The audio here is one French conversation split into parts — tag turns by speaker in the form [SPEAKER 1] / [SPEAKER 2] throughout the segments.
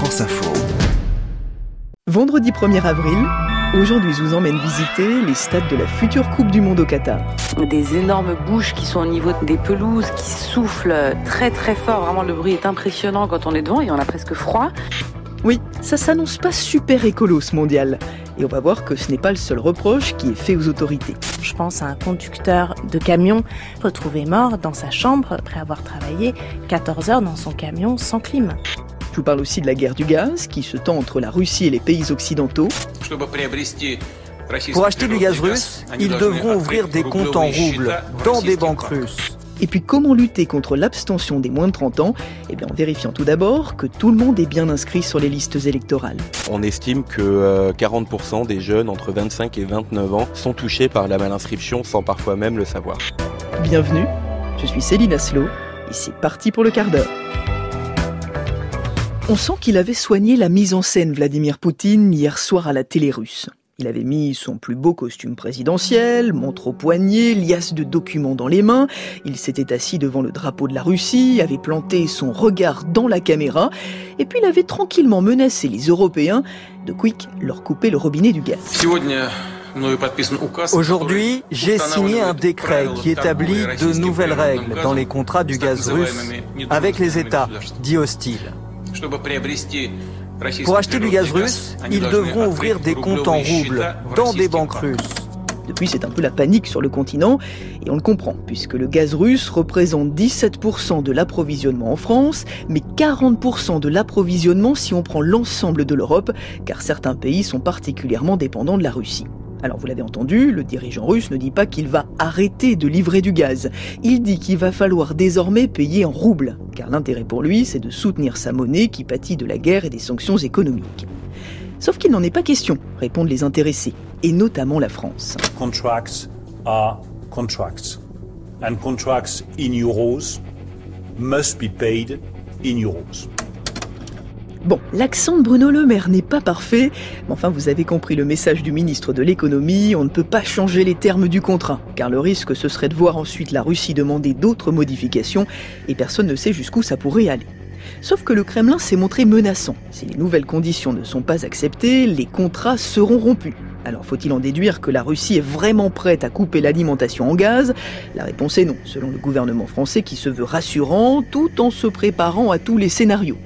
[SPEAKER 1] France Info.
[SPEAKER 2] Vendredi 1er avril, aujourd'hui je vous emmène visiter les stades de la future Coupe du Monde au Qatar.
[SPEAKER 3] Des énormes bouches qui sont au niveau des pelouses, qui soufflent très très fort. Vraiment, le bruit est impressionnant quand on est devant et on a presque froid.
[SPEAKER 2] Oui, ça s'annonce pas super écolo ce mondial. Et on va voir que ce n'est pas le seul reproche qui est fait aux autorités.
[SPEAKER 4] Je pense à un conducteur de camion retrouvé mort dans sa chambre après avoir travaillé 14 heures dans son camion sans clim.
[SPEAKER 2] Je vous parle aussi de la guerre du gaz qui se tend entre la Russie et les pays occidentaux.
[SPEAKER 5] Pour acheter du gaz russe, ils devront ouvrir des comptes en roubles dans des banques russes.
[SPEAKER 2] Et puis comment lutter contre l'abstention des moins de 30 ans? Eh bien en vérifiant tout d'abord que tout le monde est bien inscrit sur les listes électorales.
[SPEAKER 6] On estime que 40% euh, des jeunes entre 25 et 29 ans sont touchés par la malinscription sans parfois même le savoir.
[SPEAKER 2] Bienvenue, je suis Céline Aslo et c'est parti pour le quart d'heure. On sent qu'il avait soigné la mise en scène Vladimir Poutine hier soir à la télé russe. Il avait mis son plus beau costume présidentiel, montre au poignet, liasse de documents dans les mains. Il s'était assis devant le drapeau de la Russie, avait planté son regard dans la caméra, et puis il avait tranquillement menacé les Européens de quick leur couper le robinet du gaz.
[SPEAKER 5] Aujourd'hui, j'ai signé un décret qui établit de nouvelles règles dans les contrats du gaz russe avec les États dits hostiles. Pour acheter du gaz russe, ils devront ouvrir des comptes en roubles dans des banques russes.
[SPEAKER 2] Depuis, c'est un peu la panique sur le continent, et on le comprend, puisque le gaz russe représente 17% de l'approvisionnement en France, mais 40% de l'approvisionnement si on prend l'ensemble de l'Europe, car certains pays sont particulièrement dépendants de la Russie. Alors vous l'avez entendu, le dirigeant russe ne dit pas qu'il va arrêter de livrer du gaz. Il dit qu'il va falloir désormais payer en roubles, car l'intérêt pour lui, c'est de soutenir sa monnaie qui pâtit de la guerre et des sanctions économiques. Sauf qu'il n'en est pas question, répondent les intéressés, et notamment la France.
[SPEAKER 7] Contracts are contracts. And contracts in euros must be paid in euros.
[SPEAKER 2] Bon, l'accent de Bruno Le Maire n'est pas parfait, mais enfin vous avez compris le message du ministre de l'économie, on ne peut pas changer les termes du contrat, car le risque ce serait de voir ensuite la Russie demander d'autres modifications, et personne ne sait jusqu'où ça pourrait aller. Sauf que le Kremlin s'est montré menaçant. Si les nouvelles conditions ne sont pas acceptées, les contrats seront rompus. Alors faut-il en déduire que la Russie est vraiment prête à couper l'alimentation en gaz? La réponse est non, selon le gouvernement français qui se veut rassurant tout en se préparant à tous les scénarios.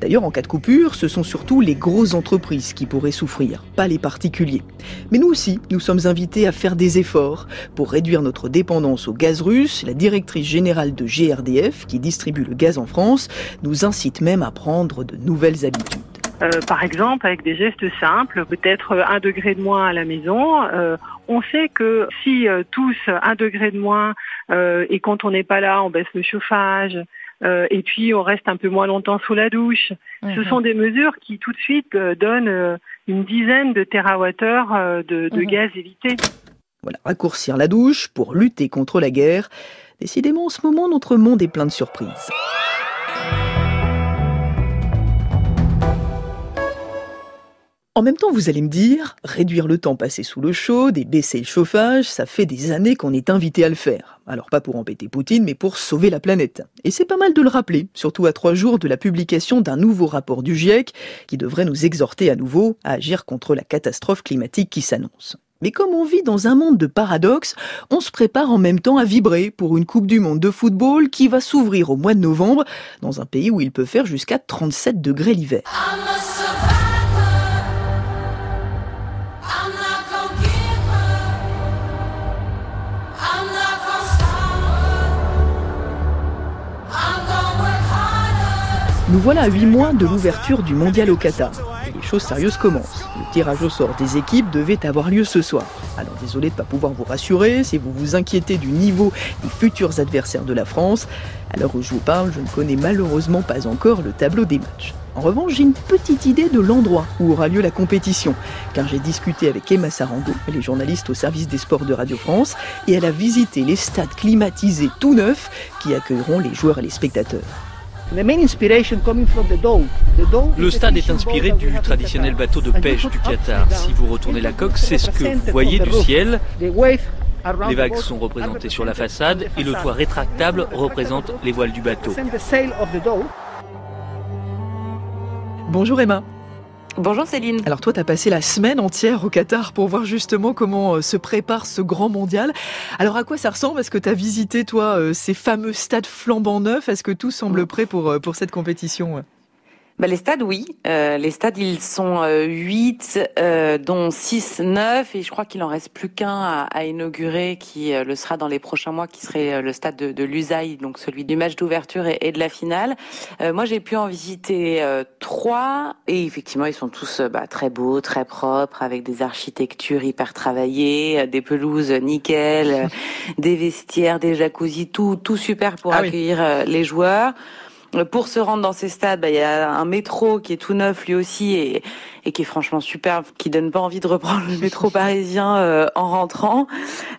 [SPEAKER 2] D'ailleurs, en cas de coupure, ce sont surtout les grosses entreprises qui pourraient souffrir, pas les particuliers. Mais nous aussi, nous sommes invités à faire des efforts pour réduire notre dépendance au gaz russe. La directrice générale de GRDF, qui distribue le gaz en France, nous incite même à prendre de nouvelles habitudes.
[SPEAKER 8] Euh, par exemple, avec des gestes simples, peut-être un degré de moins à la maison. Euh, on sait que si euh, tous un degré de moins et quand on n'est pas là, on baisse le chauffage, euh, et puis on reste un peu moins longtemps sous la douche. Ce mhm. sont des mesures qui tout de suite euh, donnent euh, une dizaine de térawattheures de, de mhm. gaz évité.
[SPEAKER 2] Voilà, raccourcir la douche pour lutter contre la guerre. Décidément, en ce moment, notre monde est plein de surprises. En même temps, vous allez me dire, réduire le temps passé sous le chaud et baisser le chauffage, ça fait des années qu'on est invité à le faire. Alors pas pour embêter Poutine, mais pour sauver la planète. Et c'est pas mal de le rappeler, surtout à trois jours de la publication d'un nouveau rapport du GIEC qui devrait nous exhorter à nouveau à agir contre la catastrophe climatique qui s'annonce. Mais comme on vit dans un monde de paradoxes, on se prépare en même temps à vibrer pour une Coupe du Monde de football qui va s'ouvrir au mois de novembre dans un pays où il peut faire jusqu'à 37 degrés l'hiver. Nous voilà à 8 mois de l'ouverture du mondial au Qatar. Et les choses sérieuses commencent. Le tirage au sort des équipes devait avoir lieu ce soir. Alors désolé de ne pas pouvoir vous rassurer, si vous vous inquiétez du niveau des futurs adversaires de la France, à l'heure où je vous parle, je ne connais malheureusement pas encore le tableau des matchs. En revanche, j'ai une petite idée de l'endroit où aura lieu la compétition, car j'ai discuté avec Emma Sarango, les journalistes au service des sports de Radio France, et elle a visité les stades climatisés tout neufs qui accueilleront les joueurs et les spectateurs.
[SPEAKER 9] Le stade est inspiré du traditionnel bateau de pêche du Qatar. Si vous retournez la coque, c'est ce que vous voyez du ciel. Les vagues sont représentées sur la façade et le toit rétractable représente les voiles du bateau.
[SPEAKER 2] Bonjour Emma.
[SPEAKER 3] Bonjour Céline.
[SPEAKER 2] Alors toi, tu as passé la semaine entière au Qatar pour voir justement comment euh, se prépare ce grand mondial. Alors à quoi ça ressemble? Est-ce que tu as visité, toi, euh, ces fameux stades flambant neufs? Est-ce que tout semble prêt pour, euh, pour cette compétition?
[SPEAKER 3] Bah, les stades, oui. Euh, les stades, ils sont euh, 8, euh, dont 6 neufs, et je crois qu'il en reste plus qu'un à, à, inaugurer, qui euh, le sera dans les prochains mois, qui serait euh, le stade de, de l'Usaï, donc celui du match d'ouverture et, et, de la finale. moi, j'ai pu en visiter trois, et effectivement, ils sont tous bah, très beaux, très propres, avec des architectures hyper travaillées, des pelouses nickel, des vestiaires, des jacuzzis, tout, tout super pour ah accueillir oui. les joueurs. Pour se rendre dans ces stades, bah, il y a un métro qui est tout neuf lui aussi et, et qui est franchement superbe, qui donne pas envie de reprendre le métro parisien euh, en rentrant.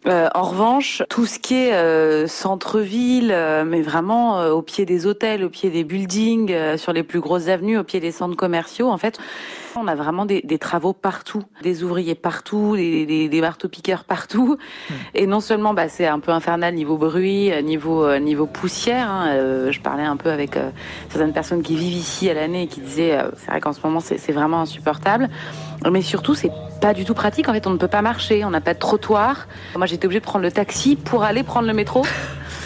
[SPEAKER 3] Euh, en revanche, tout ce qui est euh, centre-ville, euh, mais vraiment euh, au pied des hôtels, au pied des buildings, euh, sur les plus grosses avenues, au pied des centres commerciaux, en fait, on a vraiment des, des travaux partout, des ouvriers partout, des, des, des marteaux-piqueurs partout. Mmh. Et non seulement, bah, c'est un peu infernal niveau bruit, niveau niveau poussière. Hein, je parlais un peu avec certaines personnes qui vivent ici à l'année et qui disaient, c'est vrai qu'en ce moment, c'est vraiment insupportable. Mais surtout, c'est pas du tout pratique. En fait, on ne peut pas marcher, on n'a pas de trottoir. Moi, j'étais obligée de prendre le taxi pour aller prendre le métro.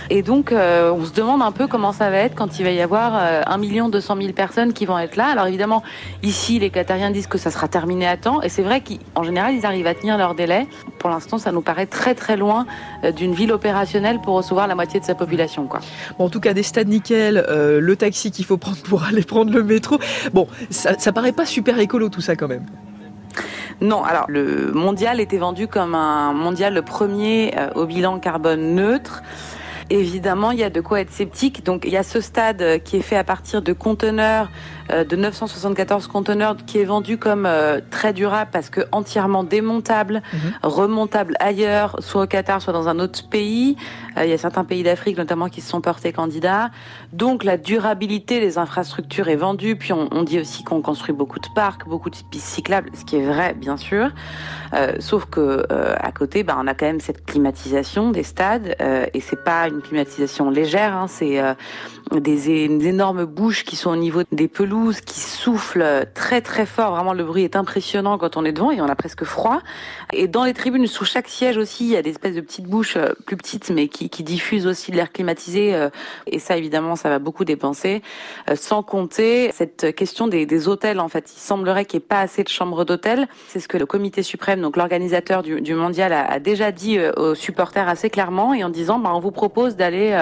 [SPEAKER 3] Et donc, euh, on se demande un peu comment ça va être quand il va y avoir euh, 1 million 200 000 personnes qui vont être là. Alors évidemment, ici, les Qatariens disent que ça sera terminé à temps. Et c'est vrai qu'en général, ils arrivent à tenir leur délai. Pour l'instant, ça nous paraît très très loin euh, d'une ville opérationnelle pour recevoir la moitié de sa population. Quoi.
[SPEAKER 2] Bon, en tout cas, des stades nickel, euh, le taxi qu'il faut prendre pour aller prendre le métro. Bon, ça, ça paraît pas super écolo tout ça quand même.
[SPEAKER 3] Non, alors le mondial était vendu comme un mondial le premier euh, au bilan carbone neutre. Évidemment, il y a de quoi être sceptique. Donc, il y a ce stade qui est fait à partir de conteneurs euh, de 974 conteneurs qui est vendu comme euh, très durable parce que entièrement démontable, mmh. remontable ailleurs, soit au Qatar, soit dans un autre pays. Euh, il y a certains pays d'Afrique notamment qui se sont portés candidats. Donc la durabilité des infrastructures est vendue. Puis on, on dit aussi qu'on construit beaucoup de parcs, beaucoup de pistes cyclables, ce qui est vrai bien sûr. Euh, sauf que à côté, bah, on a quand même cette climatisation des stades et c'est pas une climatisation légère. Hein, c'est des, des énormes bouches qui sont au niveau des pelouses, qui soufflent très très fort. Vraiment, le bruit est impressionnant quand on est devant et on a presque froid. Et dans les tribunes, sous chaque siège aussi, il y a des espèces de petites bouches euh, plus petites, mais qui, qui diffusent aussi de l'air climatisé. Euh, et ça, évidemment, ça va beaucoup dépenser. Euh, sans compter cette question des, hôtels. En fait, il semblerait qu'il n'y ait pas assez de chambres d'hôtel. C'est ce que le Comité suprême, donc l'organisateur du, mondial, a, a, déjà dit aux supporters assez clairement et en disant, bah, on vous propose d'aller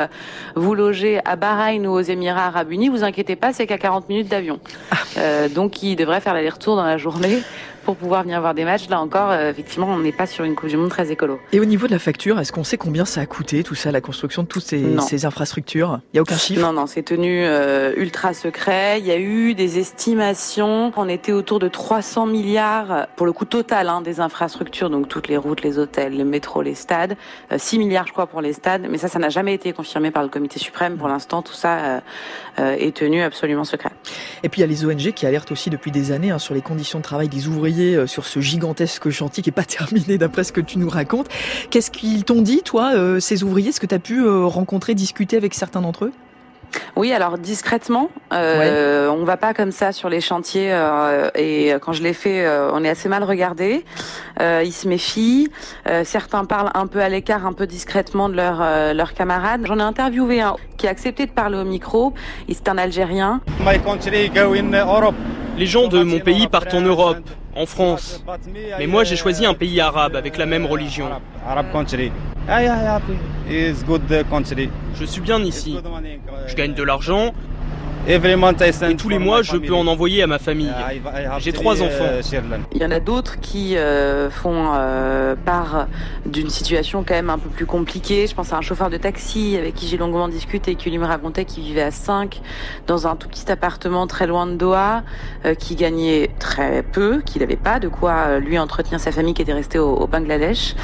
[SPEAKER 3] vous loger à Bahreïn ou aux Émirats Arabes Unis, vous inquiétez pas, c'est qu'à 40 minutes d'avion. Euh, donc il devrait faire l'aller-retour dans la journée pour pouvoir venir voir des matchs. Là encore, euh, effectivement, on n'est pas sur une Coupe du Monde très écolo.
[SPEAKER 2] Et au niveau de la facture, est-ce qu'on sait combien ça a coûté, tout ça, la construction de toutes ces, ces infrastructures? Il n'y a aucun chiffre?
[SPEAKER 3] Non, non, c'est tenu euh, ultra secret. Il y a eu des estimations. On était autour de 300 milliards, pour le coût total hein, des infrastructures, donc toutes les routes, les hôtels, le métro, les stades. Euh, 6 milliards, je crois, pour les stades. Mais ça, ça n'a jamais été confirmé par le Comité suprême. Pour l'instant, tout ça euh, euh, est tenu absolument secret.
[SPEAKER 2] Et puis, il y a les ONG qui alertent aussi depuis des années hein, sur les conditions de travail des ouvriers sur ce gigantesque chantier qui n'est pas terminé d'après ce que tu nous racontes. Qu'est-ce qu'ils t'ont dit, toi, euh, ces ouvriers? Est-ce que tu as pu euh, rencontrer, discuter avec certains d'entre eux?
[SPEAKER 3] Oui, alors discrètement, euh, ouais. on va pas comme ça sur les chantiers euh, et quand je l'ai fait, euh, on est assez mal regardé. ils se méfient. certains parlent un peu à l'écart, un peu discrètement de leurs leurs camarades. J'en ai interviewé un qui a accepté de parler au micro. C'est un Algérien.
[SPEAKER 1] Les gens de mon pays partent en Europe en France. Mais moi, j'ai choisi un pays arabe avec la même religion. Je suis bien ici. Je gagne de l'argent. Et tous les mois, je peux en envoyer à ma famille. J'ai trois enfants.
[SPEAKER 3] Il y en a d'autres qui euh, font euh, part d'une situation quand même un peu plus compliquée. Je pense à un chauffeur de taxi avec qui j'ai longuement discuté et qui lui me racontait qu'il vivait à 5 dans un tout petit appartement très loin de Doha, euh, qui gagnait très peu, qu'il n'avait pas de quoi euh, lui entretenir sa famille qui était restée au, au Bangladesh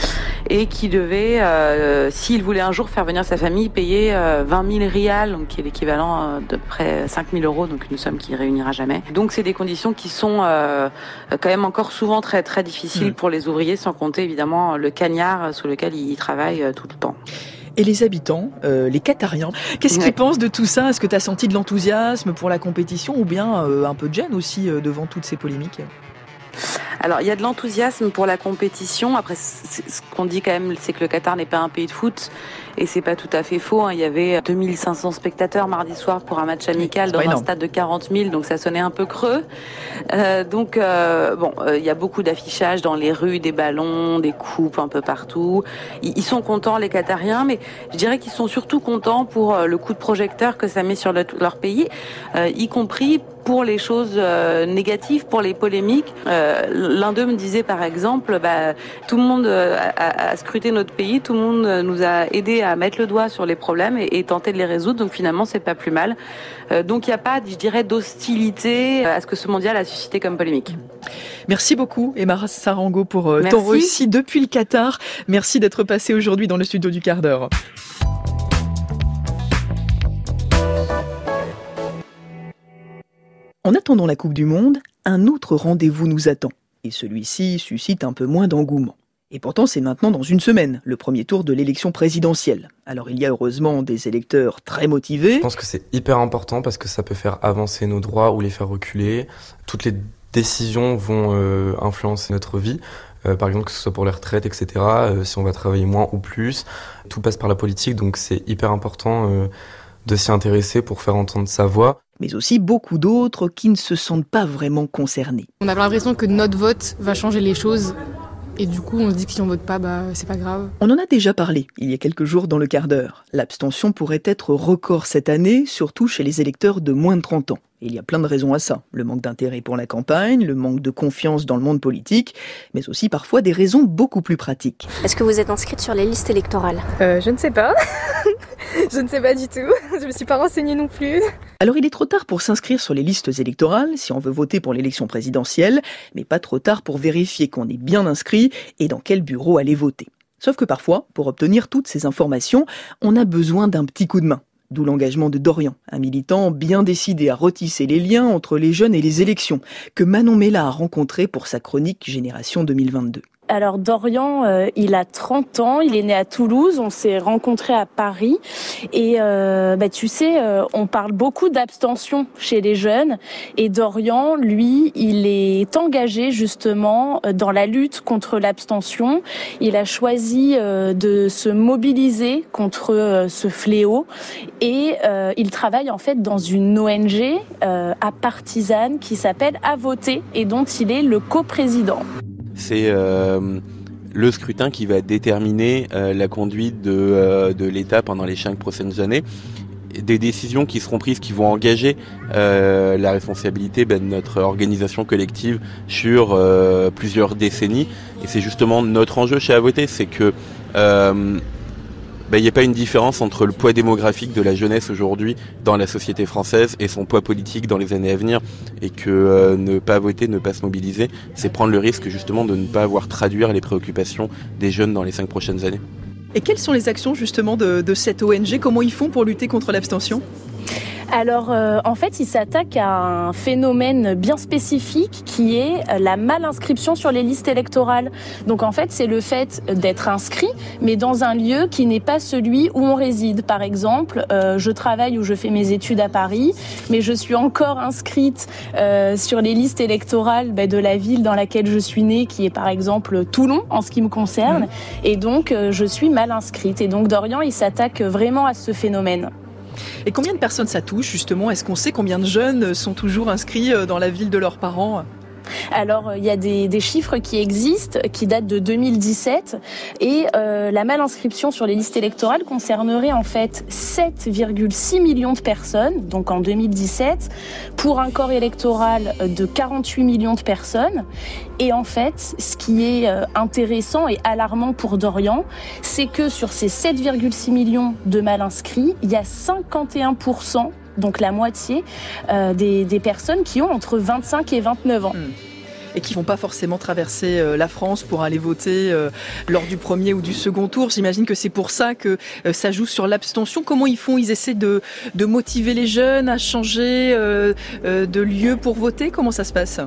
[SPEAKER 3] et qui devait, euh, s'il voulait un jour faire venir sa famille, payer 20 000 rials, donc qui est l'équivalent de près 5 000 euros, donc une somme qui réunira jamais. Donc c'est des conditions qui sont euh, quand même encore souvent très très difficiles mmh. pour les ouvriers, sans compter évidemment le cagnard sous lequel ils travaillent tout le temps.
[SPEAKER 2] Et les habitants, euh, les Qatariens, qu'est-ce qu'ils pensent de tout ça? Est-ce que tu as senti de l'enthousiasme pour la compétition ou bien euh, un peu de gêne aussi euh, devant toutes ces polémiques?
[SPEAKER 3] Alors, il y a de l'enthousiasme pour la compétition. Après, ce qu'on dit quand même, c'est que le Qatar n'est pas un pays de foot. Et c'est pas tout à fait faux. Hein. Il y avait 2500 spectateurs mardi soir pour un match amical dans un stade de 40 000, donc ça sonnait un peu creux. Euh, donc euh, bon, euh, il y a beaucoup d'affichage dans les rues, des ballons, des coupes un peu partout. Ils, sont contents les Qatariens, mais je dirais qu'ils sont surtout contents pour le coup de projecteur que ça met sur leur pays, y compris pour les choses négatives, pour les polémiques. L'un d'eux me disait par exemple, bah, tout le monde a, a, scruté notre pays, tout le monde nous a aidé à mettre le doigt sur les problèmes et, tenter de les résoudre. Donc finalement, c'est pas plus mal. Euh, donc il n'y a pas, je dirais, d'hostilité à ce que ce mondial a suscité comme polémique.
[SPEAKER 2] Merci beaucoup, Emma Sarango, pour euh, ton récit depuis le Qatar. Merci d'être passé aujourd'hui dans le studio du quart d'heure. En attendant la Coupe du Monde, un autre rendez-vous nous attend. Et celui-ci suscite un peu moins d'engouement. Et pourtant, c'est maintenant dans une semaine, le premier tour de l'élection présidentielle. Alors il y a heureusement des électeurs très motivés.
[SPEAKER 10] Je pense que c'est hyper important parce que ça peut faire avancer nos droits ou les faire reculer. Toutes les décisions vont euh, influencer notre vie. Euh, par exemple, que ce soit pour les retraites, etc., euh, si on va travailler moins ou plus. Tout passe par la politique, donc c'est hyper important de s'y intéresser pour faire entendre sa voix.
[SPEAKER 2] Mais aussi beaucoup d'autres qui ne se sentent pas vraiment concernés.
[SPEAKER 11] On a l'impression que notre vote va changer les choses et du coup, on se dit que si on vote pas, bah, c'est pas grave.
[SPEAKER 2] On en a déjà parlé il y a quelques jours dans le quart d'heure. L'abstention pourrait être record cette année, surtout chez les électeurs de moins de 30 ans. Il y a plein de raisons à ça. Le manque d'intérêt pour la campagne, le manque de confiance dans le monde politique, mais aussi parfois des raisons beaucoup plus pratiques.
[SPEAKER 12] Est-ce que vous êtes inscrite sur les listes électorales?
[SPEAKER 11] Euh, Je ne sais pas. je ne sais pas du tout. Je ne me suis pas renseignée non plus.
[SPEAKER 2] Alors il est trop tard pour s'inscrire sur les listes électorales si on veut voter pour l'élection présidentielle, mais pas trop tard pour vérifier qu'on est bien inscrit et dans quel bureau aller voter. Sauf que parfois, pour obtenir toutes ces informations, on a besoin d'un petit coup de main. D'où l'engagement de Dorian, un militant bien décidé à retisser les liens entre les jeunes et les élections, que Manon Mella a rencontré pour sa chronique Génération 2022.
[SPEAKER 4] Alors Dorian, euh, il a 30 ans, il est né à Toulouse, on s'est rencontrés à Paris. Et euh, bah, tu sais, euh, on parle beaucoup d'abstention chez les jeunes. Et Dorian, lui, il est engagé justement dans la lutte contre l'abstention. Il a choisi de se mobiliser contre ce fléau. Et il travaille en fait dans une ONG à partisane qui s'appelle À voter et dont il est le coprésident
[SPEAKER 6] c'est euh, le scrutin qui va déterminer euh, la conduite de, euh, de l'État pendant les cinq prochaines années. Des décisions qui seront prises qui vont engager la responsabilité ben, de notre organisation collective sur plusieurs décennies. Et c'est justement notre enjeu chez Avoté c'est que il n'y a pas une différence entre le poids démographique de la jeunesse aujourd'hui dans la société française et son poids politique dans les années à venir, et que euh, ne pas voter, ne pas se mobiliser, c'est prendre le risque justement de ne pas avoir traduire les préoccupations des jeunes dans les cinq prochaines années.
[SPEAKER 2] Et quelles sont les actions justement de cette ONG Comment ils font pour lutter contre l'abstention?
[SPEAKER 4] Alors, euh, en fait, il s'attaque à un phénomène bien spécifique qui est la malinscription sur les listes électorales. Donc, en fait, c'est le fait d'être inscrit, mais dans un lieu qui n'est pas celui où on réside. Par exemple, euh, je travaille ou je fais mes études à Paris, mais je suis encore inscrite euh, sur les listes électorales bah, de la ville dans laquelle je suis née, qui est par exemple Toulon, en ce qui me concerne. Mmh. Et donc, je suis mal inscrite. Et donc, Dorian, il s'attaque vraiment à ce phénomène.
[SPEAKER 2] Et combien de personnes ça touche justement? Est-ce qu'on sait combien de jeunes sont toujours inscrits euh, dans la ville de leurs parents?
[SPEAKER 4] Alors, il y a des, chiffres qui existent, qui datent de 2017, et euh, la malinscription sur les listes électorales concernerait en fait 7,6 millions de personnes, donc en 2017, pour un corps électoral de 48 millions de personnes. Et en fait, ce qui est euh, intéressant et alarmant pour Dorian, c'est que sur ces 7,6 millions de mal inscrits, il y a 51% donc la moitié euh, des, personnes qui ont entre 25 et 29 ans. Hmm.
[SPEAKER 2] et qui vont pas forcément traverser euh, la France pour aller voter euh, lors du premier ou du second tour. J'imagine que c'est pour ça que ça joue sur l'abstention. Comment ils font? Ils essaient de, motiver les jeunes à changer de lieu pour voter? Comment ça se passe?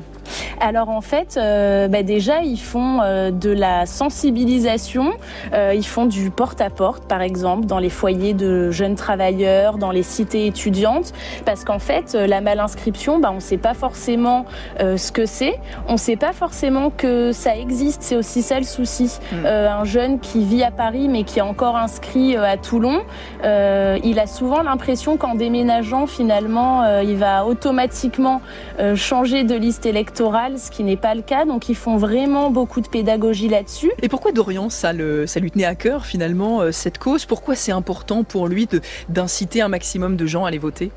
[SPEAKER 4] Alors en fait, euh, bah déjà ils font euh, de la sensibilisation, euh, ils font du porte-à-porte par exemple dans les foyers de jeunes travailleurs, dans les cités étudiantes, parce qu'en fait la malinscription, bah, on ne sait pas forcément ce que c'est, on ne sait pas forcément que ça existe, c'est aussi ça le souci. Hmm. un jeune qui vit à Paris mais qui est encore inscrit à Toulon, il a souvent l'impression qu'en déménageant finalement il va automatiquement changer de liste électorale, ce qui n'est pas le cas. Donc ils font vraiment beaucoup de pédagogie là-dessus.
[SPEAKER 2] Et pourquoi Dorian, ça, lui tenait à cœur finalement euh, cette cause? Pourquoi c'est important pour lui d'inciter un maximum de gens à aller voter?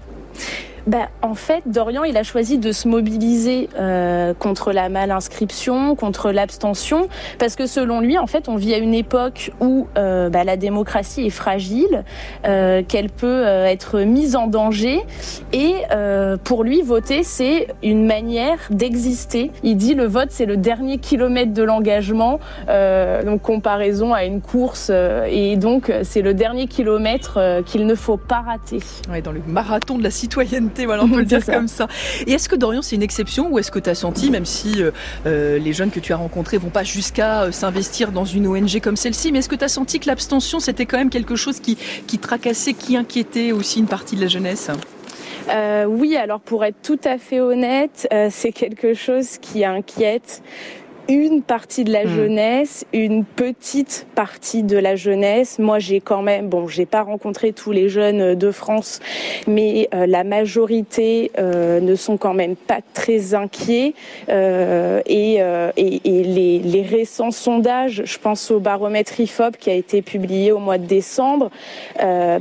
[SPEAKER 4] Bah, en fait, Dorian, il a choisi de se mobiliser euh, contre la malinscription, contre l'abstention, parce que selon lui, en fait, on vit à une époque où euh, bah, la démocratie est fragile, euh, qu'elle peut euh, être mise en danger, et euh, pour lui, voter, c'est une manière d'exister. Il dit le vote, c'est le dernier kilomètre de l'engagement, euh, donc comparaison à une course, et donc c'est le dernier kilomètre qu'il ne faut pas rater.
[SPEAKER 2] Ouais, dans le marathon de la citoyenneté voilà, on peut le dire comme ça. Et est-ce que Dorian, c'est une exception ou est-ce que tu as senti, même si euh, euh, les jeunes que tu as rencontrés vont pas jusqu'à euh, s'investir dans une ONG comme celle-ci, mais est-ce que tu as senti que l'abstention, c'était quand même quelque chose qui, qui tracassait, qui inquiétait aussi une partie de la jeunesse?
[SPEAKER 4] Oui, alors pour être tout à fait honnête, c'est quelque chose qui inquiète une partie de la hmm. jeunesse, une petite partie de la jeunesse. Moi, j'ai quand même, bon, j'ai pas rencontré tous les jeunes de France, mais euh, la majorité euh, ne sont quand même pas très inquiets. Euh, et, et, et les, les, récents sondages, je pense au baromètre IFOP qui a été publié au mois de décembre,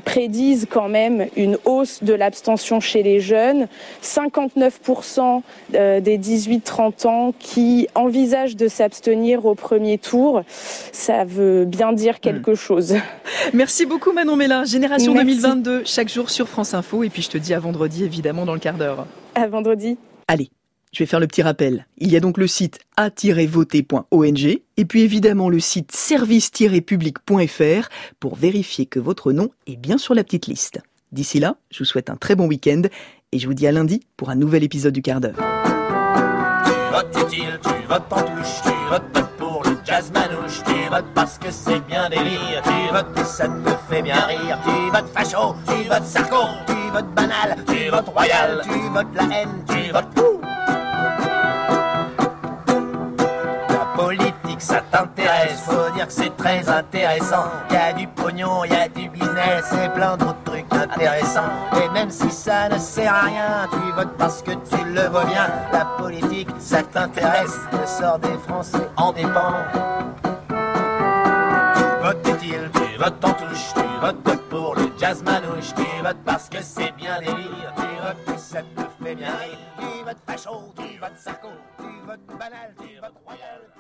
[SPEAKER 4] prédisent quand même une hausse de l'abstention chez les jeunes. 59% des 18-30 ans qui envisagent de s'abstenir au premier tour, ça veut bien dire quelque hmm. chose.
[SPEAKER 2] Merci beaucoup Manon Mélin, Génération 2022, chaque jour sur France Info. Et puis je te dis à vendredi, évidemment, dans le quart d'heure.
[SPEAKER 4] À vendredi.
[SPEAKER 2] Allez. Je vais faire le petit rappel. Il y a donc le site a-voter.ong et puis évidemment le site service-public.fr pour vérifier que votre nom est bien sur la petite liste. D'ici là, je vous souhaite un très bon week-end et je vous dis à lundi pour un nouvel épisode du quart d'heure
[SPEAKER 13] votes en touche, tu votes pour le jazz manouche, tu votes parce que c'est bien délire, tu votes et ça te fait bien rire, tu votes facho, tu votes sarco, tu votes banal, tu votes royal, tu votes la haine, tu votes tout. La politique ça t'intéresse, faut dire que c'est très intéressant, y a du pognon, y a du business et plein d'autres trucs intéressants, et même si ça ne sert à rien, tu votes parce que tu le vois bien, la politique ça t'intéresse, le sort des Français en dépend. Tu votes utile, tu votes en touche, tu votes pour le jazz manouche, tu votes parce que c'est bien délire, tu votes que ça te fait bien rire, tu votes facho, tu votes sarco, tu votes banal, tu votes royal.